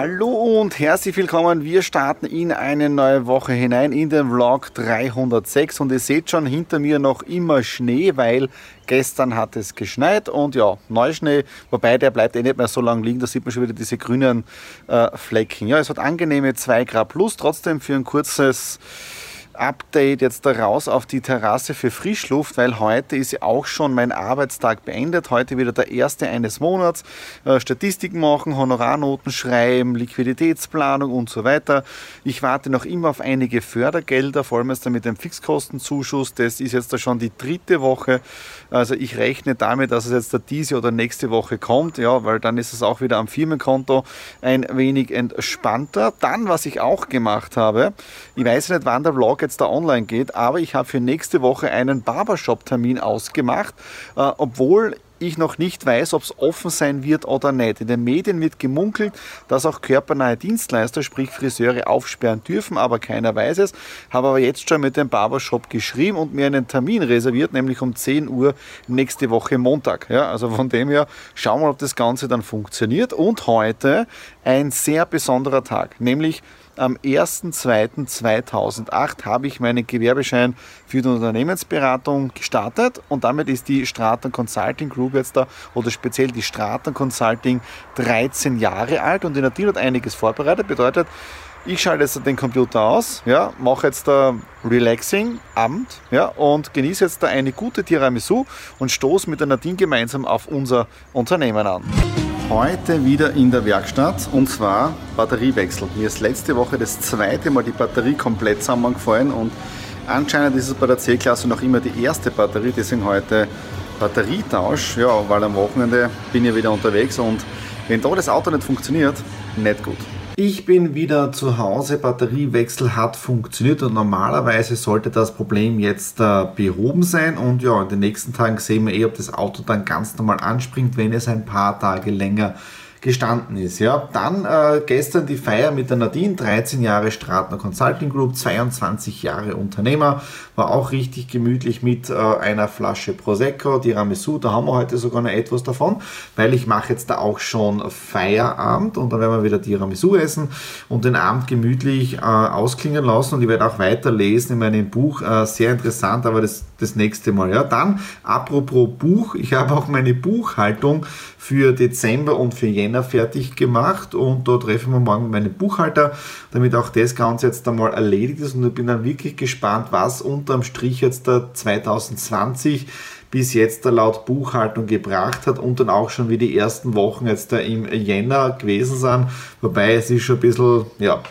Hallo und herzlich willkommen. Wir starten in eine neue Woche hinein in den Vlog 306 und ihr seht schon hinter mir noch immer Schnee, weil gestern hat es geschneit und ja, Neuschnee, wobei der bleibt eh nicht mehr so lange liegen, da sieht man schon wieder diese grünen äh, Flecken. Ja, es hat angenehme 2 Grad plus, trotzdem für ein kurzes Update jetzt da raus auf die Terrasse für Frischluft, weil heute ist auch schon mein Arbeitstag beendet. Heute wieder der erste eines Monats. Äh, Statistiken machen, Honorarnoten schreiben, Liquiditätsplanung und so weiter. Ich warte noch immer auf einige Fördergelder, vor allem jetzt mit dem Fixkostenzuschuss. Das ist jetzt da schon die dritte Woche. Also ich rechne damit, dass es jetzt da diese oder nächste Woche kommt, ja, weil dann ist es auch wieder am Firmenkonto ein wenig entspannter. Dann, was ich auch gemacht habe, ich weiß nicht, wann der Vlog jetzt da online geht, aber ich habe für nächste Woche einen Barbershop-Termin ausgemacht, äh, obwohl ich noch nicht weiß, ob es offen sein wird oder nicht. In den Medien wird gemunkelt, dass auch körpernahe Dienstleister, sprich Friseure, aufsperren dürfen, aber keiner weiß es. Habe aber jetzt schon mit dem Barbershop geschrieben und mir einen Termin reserviert, nämlich um 10 Uhr nächste Woche Montag. Ja, also von dem her schauen wir, ob das Ganze dann funktioniert. Und heute ein sehr besonderer Tag, nämlich am 1.2.2008 habe ich meinen Gewerbeschein für die Unternehmensberatung gestartet und damit ist die Straton Consulting Group jetzt da oder speziell die Straton Consulting 13 Jahre alt und die Nadine hat einiges vorbereitet. Bedeutet, ich schalte jetzt den Computer aus, ja, mache jetzt da Relaxing Abend ja, und genieße jetzt da eine gute Tiramisu und stoße mit der Nadine gemeinsam auf unser Unternehmen an. Heute wieder in der Werkstatt und zwar Batteriewechsel. Mir ist letzte Woche das zweite Mal die Batterie komplett zusammengefallen und anscheinend ist es bei der C-Klasse noch immer die erste Batterie, deswegen heute Batterietausch, ja, weil am Wochenende bin ich wieder unterwegs und wenn da das Auto nicht funktioniert, nicht gut. Ich bin wieder zu Hause, Batteriewechsel hat funktioniert und normalerweise sollte das Problem jetzt äh, behoben sein. Und ja, in den nächsten Tagen sehen wir eh, ob das Auto dann ganz normal anspringt, wenn es ein paar Tage länger gestanden ist. Ja. Dann äh, gestern die Feier mit der Nadine, 13 Jahre Stratner Consulting Group, 22 Jahre Unternehmer, war auch richtig gemütlich mit äh, einer Flasche Prosecco, Tiramisu, da haben wir heute sogar noch etwas davon, weil ich mache jetzt da auch schon Feierabend und dann werden wir wieder Tiramisu essen und den Abend gemütlich äh, ausklingen lassen und ich werde auch weiter lesen in meinem Buch, äh, sehr interessant, aber das, das nächste Mal. Ja. Dann, apropos Buch, ich habe auch meine Buchhaltung für Dezember und für Jänner fertig gemacht und da treffen wir morgen meinen Buchhalter, damit auch das Ganze jetzt einmal erledigt ist. Und ich bin dann wirklich gespannt, was unterm Strich jetzt der 2020 bis jetzt da laut Buchhaltung gebracht hat und dann auch schon wie die ersten Wochen jetzt da im Jänner gewesen sind, wobei es ist schon ein bisschen, ja,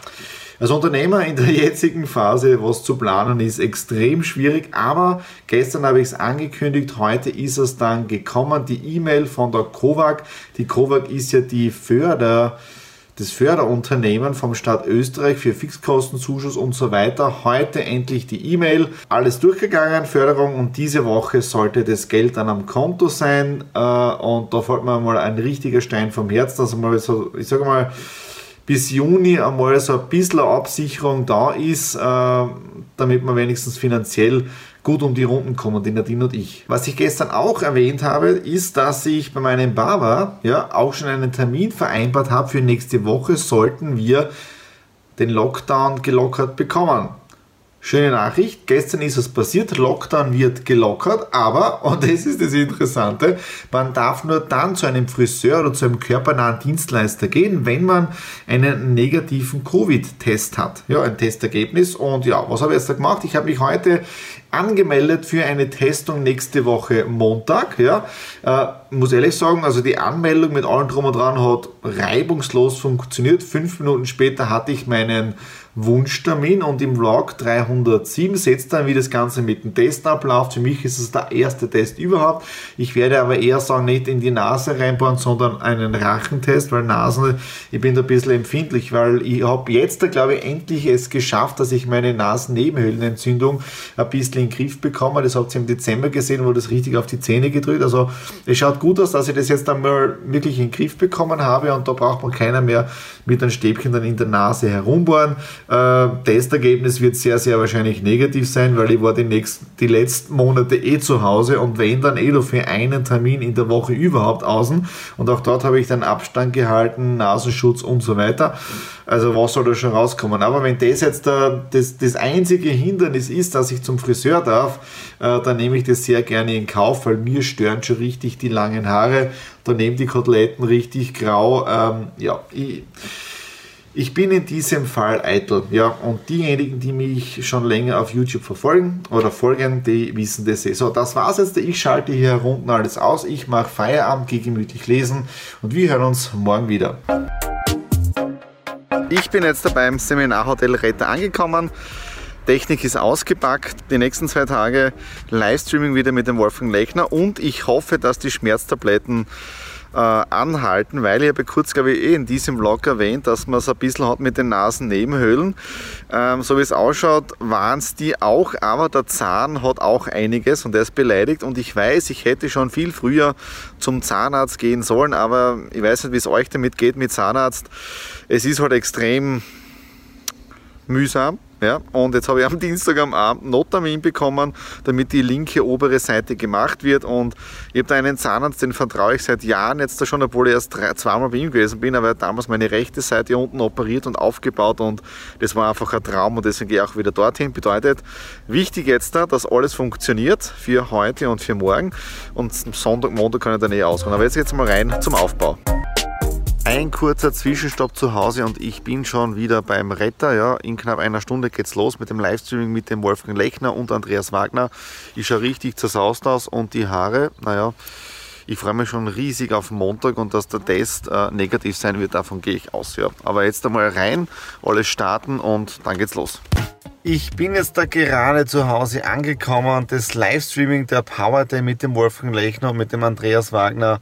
als Unternehmer in der jetzigen Phase was zu planen ist extrem schwierig, aber gestern habe ich es angekündigt, heute ist es dann gekommen, die E-Mail von der COVAG. Die COVAG ist ja die Förder das Förderunternehmen vom Staat Österreich für Fixkostenzuschuss und so weiter. Heute endlich die E-Mail. Alles durchgegangen, Förderung und diese Woche sollte das Geld dann am Konto sein. Äh, und da fällt mir mal ein richtiger Stein vom Herz, dass mal so, ich sage mal, bis Juni einmal so ein bisschen Absicherung da ist, äh, damit wir wenigstens finanziell gut um die Runden kommen, die Nadine und ich. Was ich gestern auch erwähnt habe, ist, dass ich bei meinem Barber ja auch schon einen Termin vereinbart habe für nächste Woche, sollten wir den Lockdown gelockert bekommen. Schöne Nachricht, gestern ist es passiert, Lockdown wird gelockert, aber, und das ist das Interessante, man darf nur dann zu einem Friseur oder zu einem körpernahen Dienstleister gehen, wenn man einen negativen Covid-Test hat. Ja, ein Testergebnis. Und ja, was habe ich jetzt da gemacht? Ich habe mich heute angemeldet für eine Testung nächste Woche Montag. Ja, äh, muss ehrlich sagen, also die Anmeldung mit allem drum und dran hat reibungslos funktioniert. Fünf Minuten später hatte ich meinen Wunschtermin und im Vlog 307 setzt dann, wie das Ganze mit dem Test abläuft. Für mich ist es der erste Test überhaupt. Ich werde aber eher sagen, nicht in die Nase reinbauen, sondern einen Rachentest, weil Nasen, ich bin da ein bisschen empfindlich, weil ich habe jetzt, glaube ich, endlich es geschafft, dass ich meine Nasennebenhöhlenentzündung ein bisschen in den Griff bekomme. Das habt ihr im Dezember gesehen, wo das richtig auf die Zähne gedrückt. Also es schaut gut aus, dass ich das jetzt einmal wirklich in den Griff bekommen habe und da braucht man keiner mehr mit einem Stäbchen dann in der Nase herumbohren. Äh, Testergebnis wird sehr, sehr wahrscheinlich negativ sein, weil ich war die, nächsten, die letzten Monate eh zu Hause und wenn dann eh nur für einen Termin in der Woche überhaupt außen. Und auch dort habe ich dann Abstand gehalten, Nasenschutz und so weiter. Also was soll da schon rauskommen? Aber wenn das jetzt der, das, das einzige Hindernis ist, dass ich zum Friseur darf, äh, dann nehme ich das sehr gerne in Kauf, weil mir stören schon richtig die langen Haare. Da nehmen die Koteletten richtig grau. Ähm, ja, ich, ich bin in diesem Fall eitel. Ja, und diejenigen, die mich schon länger auf YouTube verfolgen oder folgen, die wissen das eh. So, das war's jetzt. Ich schalte hier unten alles aus. Ich mache Feierabend, gehe gemütlich lesen und wir hören uns morgen wieder. Ich bin jetzt beim Seminarhotel Retter angekommen. Technik ist ausgepackt. Die nächsten zwei Tage Livestreaming wieder mit dem Wolfgang Lechner und ich hoffe, dass die Schmerztabletten äh, anhalten, weil ich habe kurz, glaube ich, eh in diesem Vlog erwähnt, dass man es ein bisschen hat mit den Nasennebenhöhlen. Ähm, so wie es ausschaut, waren es die auch, aber der Zahn hat auch einiges und er ist beleidigt und ich weiß, ich hätte schon viel früher zum Zahnarzt gehen sollen, aber ich weiß nicht, wie es euch damit geht mit Zahnarzt. Es ist halt extrem mühsam. Ja, und jetzt habe ich am Dienstag am Abend Nottermin bekommen, damit die linke obere Seite gemacht wird. Und ich habe da einen Zahnarzt, den vertraue ich seit Jahren jetzt da schon, obwohl ich erst drei, zweimal bei ihm gewesen bin, aber er hat damals meine rechte Seite unten operiert und aufgebaut und das war einfach ein Traum und deswegen gehe ich auch wieder dorthin. Bedeutet, wichtig jetzt da, dass alles funktioniert für heute und für morgen und Sonntag, Montag kann ich dann eh ausruhen. Aber jetzt geht's mal rein zum Aufbau. Ein kurzer Zwischenstopp zu Hause und ich bin schon wieder beim Retter. Ja. In knapp einer Stunde geht's los mit dem Livestreaming mit dem Wolfgang Lechner und Andreas Wagner. Ich schaue richtig zersaust aus und die Haare, naja, ich freue mich schon riesig auf Montag und dass der Test äh, negativ sein wird, davon gehe ich aus. Ja. Aber jetzt einmal rein, alles starten und dann geht's los. Ich bin jetzt da gerade zu Hause angekommen das Livestreaming der Power Day mit dem Wolfgang Lechner und mit dem Andreas Wagner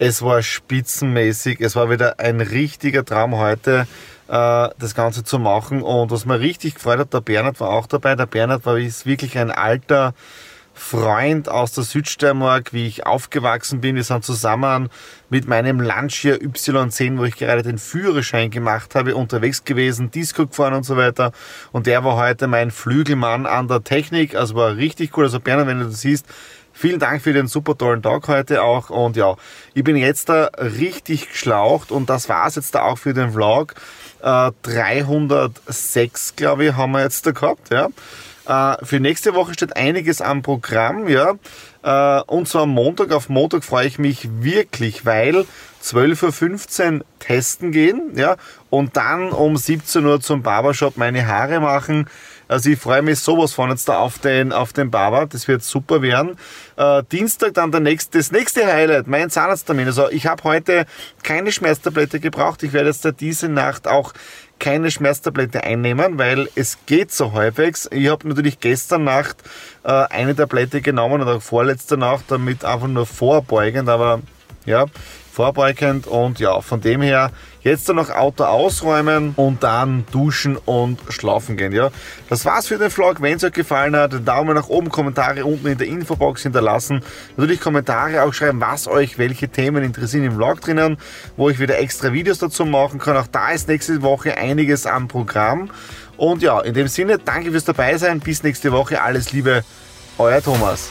es war spitzenmäßig. Es war wieder ein richtiger Traum heute, äh, das Ganze zu machen. Und was mir richtig gefreut hat, der Bernhard war auch dabei. Der Bernhard war ist wirklich ein alter Freund aus der Südsteiermark, wie ich aufgewachsen bin. Wir sind zusammen mit meinem Lancia Y10, wo ich gerade den Führerschein gemacht habe, unterwegs gewesen, Disco gefahren und so weiter. Und der war heute mein Flügelmann an der Technik. Also war richtig cool. Also Bernhard, wenn du das siehst, Vielen Dank für den super tollen Tag heute auch. Und ja, ich bin jetzt da richtig geschlaucht und das war es jetzt da auch für den Vlog. Äh, 306, glaube ich, haben wir jetzt da gehabt. Ja. Äh, für nächste Woche steht einiges am Programm. Ja. Äh, und zwar am Montag. Auf Montag freue ich mich wirklich, weil 12.15 Uhr testen gehen. Ja. Und dann um 17 Uhr zum Barbershop meine Haare machen. Also ich freue mich sowas von jetzt da auf den, auf den Barber. Das wird super werden. Äh, Dienstag dann der nächste, das nächste Highlight, mein Zahnarzttermin. Also ich habe heute keine Schmerztablette gebraucht. Ich werde jetzt da diese Nacht auch keine Schmerztablette einnehmen, weil es geht so halbwegs. Ich habe natürlich gestern Nacht äh, eine Tablette genommen oder vorletzte Nacht, damit einfach nur vorbeugend, aber ja, vorbeugend und ja, von dem her Jetzt dann noch Auto ausräumen und dann duschen und schlafen gehen. Ja, das war's für den Vlog. Wenn es euch gefallen hat, Daumen nach oben, Kommentare unten in der Infobox hinterlassen. Natürlich Kommentare auch schreiben, was euch welche Themen interessieren im Vlog drinnen, wo ich wieder extra Videos dazu machen kann. Auch da ist nächste Woche einiges am Programm. Und ja, in dem Sinne, danke fürs dabei sein. Bis nächste Woche. Alles Liebe, euer Thomas.